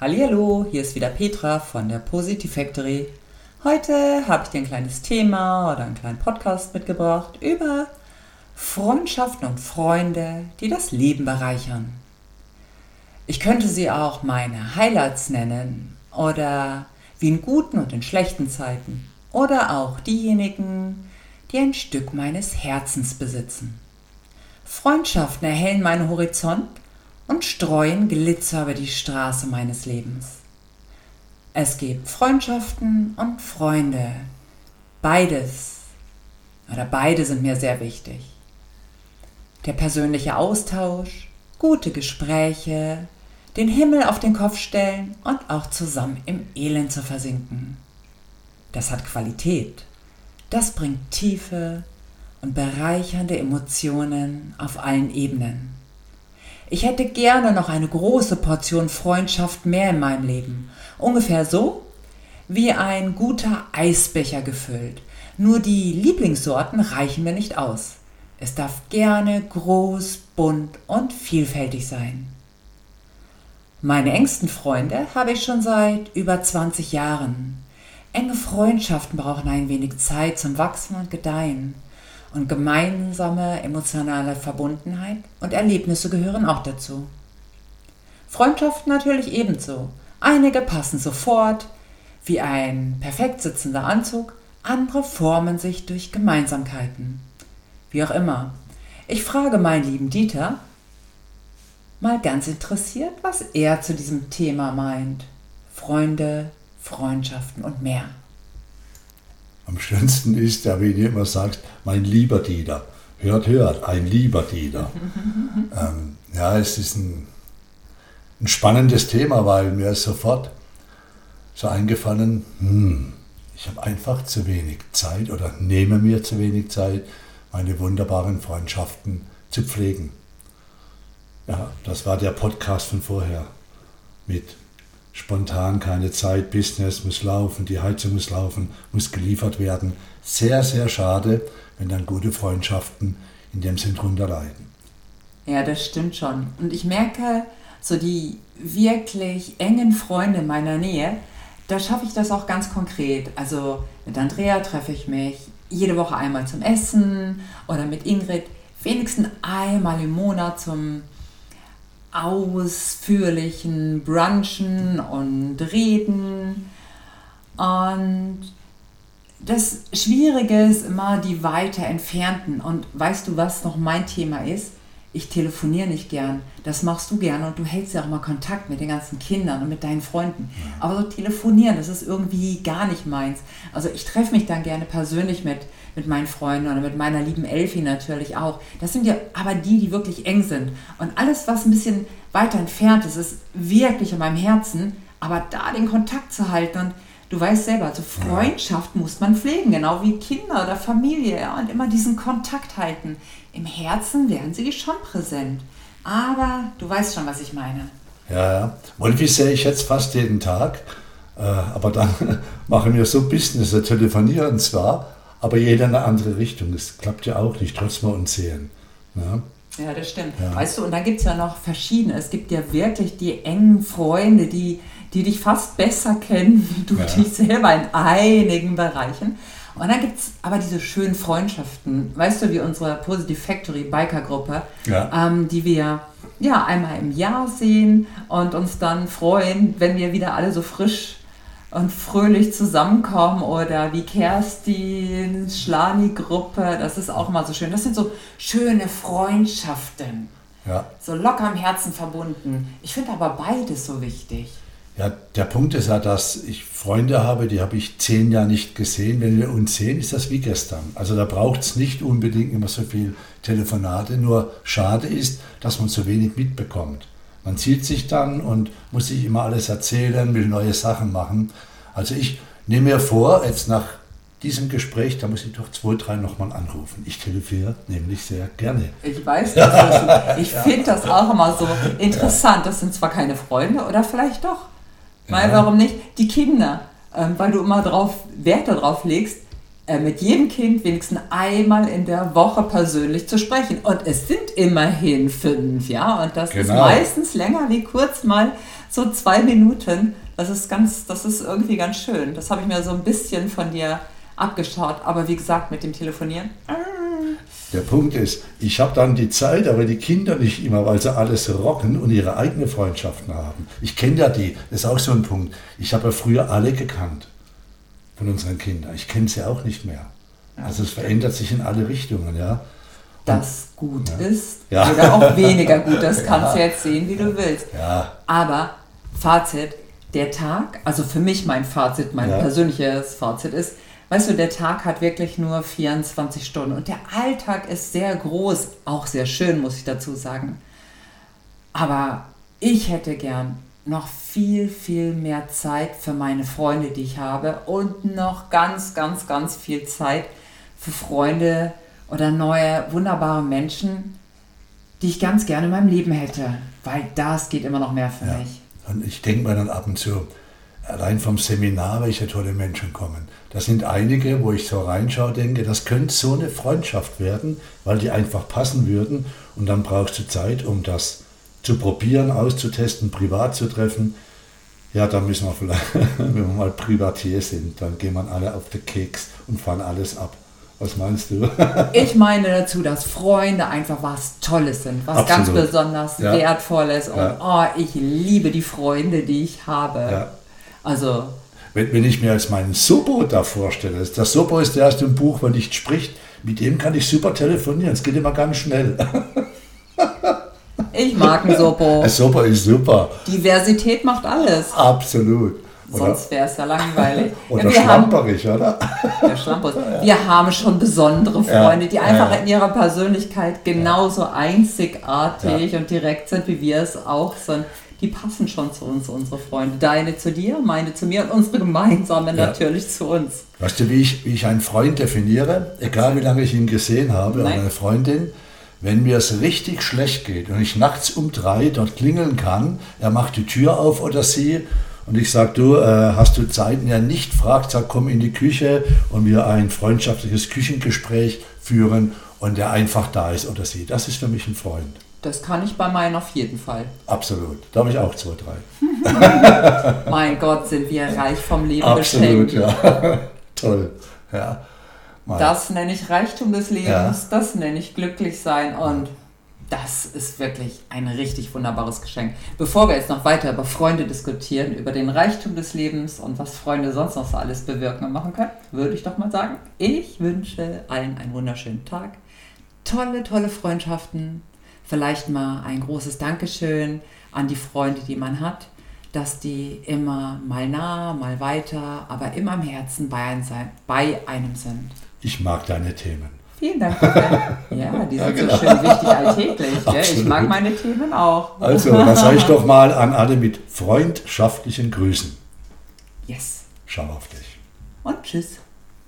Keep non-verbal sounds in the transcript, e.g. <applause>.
Hallo, hier ist wieder Petra von der Positive Factory. Heute habe ich dir ein kleines Thema oder einen kleinen Podcast mitgebracht über Freundschaften und Freunde, die das Leben bereichern. Ich könnte sie auch meine Highlights nennen oder wie in guten und in schlechten Zeiten oder auch diejenigen, die ein Stück meines Herzens besitzen. Freundschaften erhellen meinen Horizont und streuen Glitzer über die Straße meines Lebens. Es gibt Freundschaften und Freunde. Beides oder beide sind mir sehr wichtig. Der persönliche Austausch, gute Gespräche, den Himmel auf den Kopf stellen und auch zusammen im Elend zu versinken. Das hat Qualität. Das bringt tiefe und bereichernde Emotionen auf allen Ebenen. Ich hätte gerne noch eine große Portion Freundschaft mehr in meinem Leben. Ungefähr so wie ein guter Eisbecher gefüllt. Nur die Lieblingssorten reichen mir nicht aus. Es darf gerne groß, bunt und vielfältig sein. Meine engsten Freunde habe ich schon seit über 20 Jahren. Enge Freundschaften brauchen ein wenig Zeit zum Wachsen und Gedeihen. Und gemeinsame emotionale Verbundenheit und Erlebnisse gehören auch dazu. Freundschaften natürlich ebenso. Einige passen sofort, wie ein perfekt sitzender Anzug, andere formen sich durch Gemeinsamkeiten. Wie auch immer. Ich frage meinen lieben Dieter mal ganz interessiert, was er zu diesem Thema meint. Freunde, Freundschaften und mehr. Am schönsten ist ja, wie du immer sagst, mein lieber Dieter. Hört, hört, ein lieber Dieter. <laughs> ähm, ja, es ist ein, ein, spannendes Thema, weil mir ist sofort so eingefallen, hm, ich habe einfach zu wenig Zeit oder nehme mir zu wenig Zeit, meine wunderbaren Freundschaften zu pflegen. Ja, das war der Podcast von vorher mit spontan keine Zeit, Business muss laufen, die Heizung muss laufen, muss geliefert werden. Sehr, sehr schade, wenn dann gute Freundschaften in dem Sinn drunter leiden. Ja, das stimmt schon. Und ich merke, so die wirklich engen Freunde in meiner Nähe, da schaffe ich das auch ganz konkret. Also mit Andrea treffe ich mich jede Woche einmal zum Essen oder mit Ingrid wenigstens einmal im Monat zum ausführlichen Brunchen und Reden. Und das Schwierige ist immer die weiter entfernten. Und weißt du, was noch mein Thema ist? Ich telefoniere nicht gern. Das machst du gerne und du hältst ja auch immer Kontakt mit den ganzen Kindern und mit deinen Freunden. Aber so telefonieren, das ist irgendwie gar nicht meins. Also ich treffe mich dann gerne persönlich mit mit meinen Freunden oder mit meiner lieben Elfi natürlich auch. Das sind ja aber die, die wirklich eng sind. Und alles, was ein bisschen weiter entfernt ist, ist wirklich in meinem Herzen. Aber da den Kontakt zu halten und du weißt selber, also Freundschaft muss man pflegen, genau wie Kinder oder Familie. Ja, und immer diesen Kontakt halten. Im Herzen werden sie schon präsent. Aber du weißt schon, was ich meine. Ja, ja. Und wie sehe ich jetzt fast jeden Tag. Äh, aber dann <laughs> machen wir so Business, wir telefonieren zwar, aber jeder in eine andere Richtung. Das klappt ja auch nicht, trotz wir uns sehen. Ja? Ja, das stimmt. Ja. Weißt du, und da gibt es ja noch verschiedene. Es gibt ja wirklich die engen Freunde, die, die dich fast besser kennen, wie du ja. dich selber in einigen Bereichen. Und dann gibt es aber diese schönen Freundschaften, weißt du, wie unsere Positive Factory Biker Gruppe, ja. ähm, die wir ja einmal im Jahr sehen und uns dann freuen, wenn wir wieder alle so frisch und fröhlich zusammenkommen oder wie Kerstin, Schlani-Gruppe, das ist auch mal so schön. Das sind so schöne Freundschaften. Ja. So locker am Herzen verbunden. Ich finde aber beides so wichtig. Ja, der Punkt ist ja, dass ich Freunde habe, die habe ich zehn Jahre nicht gesehen. Wenn wir uns sehen, ist das wie gestern. Also da braucht es nicht unbedingt immer so viel Telefonate. Nur schade ist, dass man so wenig mitbekommt. Man zieht sich dann und muss sich immer alles erzählen, will neue Sachen machen. Also ich nehme mir vor, jetzt nach diesem Gespräch, da muss ich doch zwei, drei nochmal anrufen. Ich telefoniere nämlich sehr gerne. Ich weiß das. <laughs> ich finde das auch immer so interessant. Das sind zwar keine Freunde oder vielleicht doch. Weil ja. warum nicht? Die Kinder, ähm, weil du immer drauf Wert darauf legst, äh, mit jedem Kind wenigstens einmal in der Woche persönlich zu sprechen. Und es sind immerhin fünf, ja. Und das genau. ist meistens länger wie kurz mal so zwei Minuten. Das ist ganz, das ist irgendwie ganz schön. Das habe ich mir so ein bisschen von dir abgeschaut. Aber wie gesagt, mit dem Telefonieren. Der Punkt ist, ich habe dann die Zeit, aber die Kinder nicht immer, weil sie alles rocken und ihre eigenen Freundschaften haben. Ich kenne ja die, das ist auch so ein Punkt. Ich habe ja früher alle gekannt von unseren Kindern. Ich kenne sie auch nicht mehr. Also es verändert sich in alle Richtungen, ja. Das gut ja. ist ja. oder auch weniger gut, das <laughs> kannst du jetzt sehen, wie du willst. Aber Fazit, der Tag, also für mich mein Fazit, mein persönliches Fazit ist, Weißt du, der Tag hat wirklich nur 24 Stunden und der Alltag ist sehr groß, auch sehr schön, muss ich dazu sagen. Aber ich hätte gern noch viel, viel mehr Zeit für meine Freunde, die ich habe und noch ganz, ganz, ganz viel Zeit für Freunde oder neue, wunderbare Menschen, die ich ganz gerne in meinem Leben hätte, weil das geht immer noch mehr für ja. mich. Und ich denke mir dann ab und zu, allein vom Seminar, welche tolle Menschen kommen. Da sind einige, wo ich so reinschaue, denke, das könnte so eine Freundschaft werden, weil die einfach passen würden. Und dann brauchst du Zeit, um das zu probieren, auszutesten, privat zu treffen. Ja, da müssen wir vielleicht, <laughs> wenn wir mal Privatier sind, dann gehen wir alle auf den Keks und fahren alles ab. Was meinst du? <laughs> ich meine dazu, dass Freunde einfach was Tolles sind, was Absolut. ganz besonders ja. Wertvolles. Und ja. oh, ich liebe die Freunde, die ich habe. Ja. Also. Wenn, wenn ich mir jetzt meinen Sobo da vorstelle, das Sobo ist der erste im Buch, wenn nicht spricht, mit dem kann ich super telefonieren. Es geht immer ganz schnell. Ich mag einen Sopo. <laughs> Ein Sopo ist super. Diversität macht alles. Absolut. Oder? Sonst wäre es ja langweilig. <laughs> oder ja, schlamperig, haben, oder? Der Schlampers. <laughs> Wir haben schon besondere Freunde, ja, die einfach ja. in ihrer Persönlichkeit genauso einzigartig und direkt sind, wie wir es auch sind die passen schon zu uns, unsere Freunde. Deine zu dir, meine zu mir und unsere gemeinsame ja. natürlich zu uns. Weißt du, wie ich, wie ich einen Freund definiere? Egal wie lange ich ihn gesehen habe Nein. oder eine Freundin, wenn mir es richtig schlecht geht und ich nachts um drei dort klingeln kann, er macht die Tür auf oder sie und ich sage, du, äh, hast du Zeit? Und er nicht fragt, sagt, komm in die Küche und wir ein freundschaftliches Küchengespräch führen und er einfach da ist oder sie. Das ist für mich ein Freund. Das kann ich bei meinen auf jeden Fall. Absolut. Da habe ich auch zwei, drei. <laughs> mein Gott, sind wir reich vom Leben Absolut, beschenkt. ja. <laughs> Toll. Ja. Mein. Das nenne ich Reichtum des Lebens, ja. das nenne ich glücklich sein und das ist wirklich ein richtig wunderbares Geschenk. Bevor wir jetzt noch weiter über Freunde diskutieren, über den Reichtum des Lebens und was Freunde sonst noch so alles bewirken und machen können, würde ich doch mal sagen, ich wünsche allen einen wunderschönen Tag, tolle, tolle Freundschaften, vielleicht mal ein großes Dankeschön an die Freunde, die man hat, dass die immer mal nah, mal weiter, aber immer im Herzen bei einem, sein, bei einem sind. Ich mag deine Themen. Vielen Dank. Ja, die <laughs> sind ja, genau. so schön wichtig alltäglich. Gell? Ich mag meine Themen auch. Also, dann sage ich doch mal an alle mit freundschaftlichen Grüßen. Yes. Schau auf dich. Und tschüss.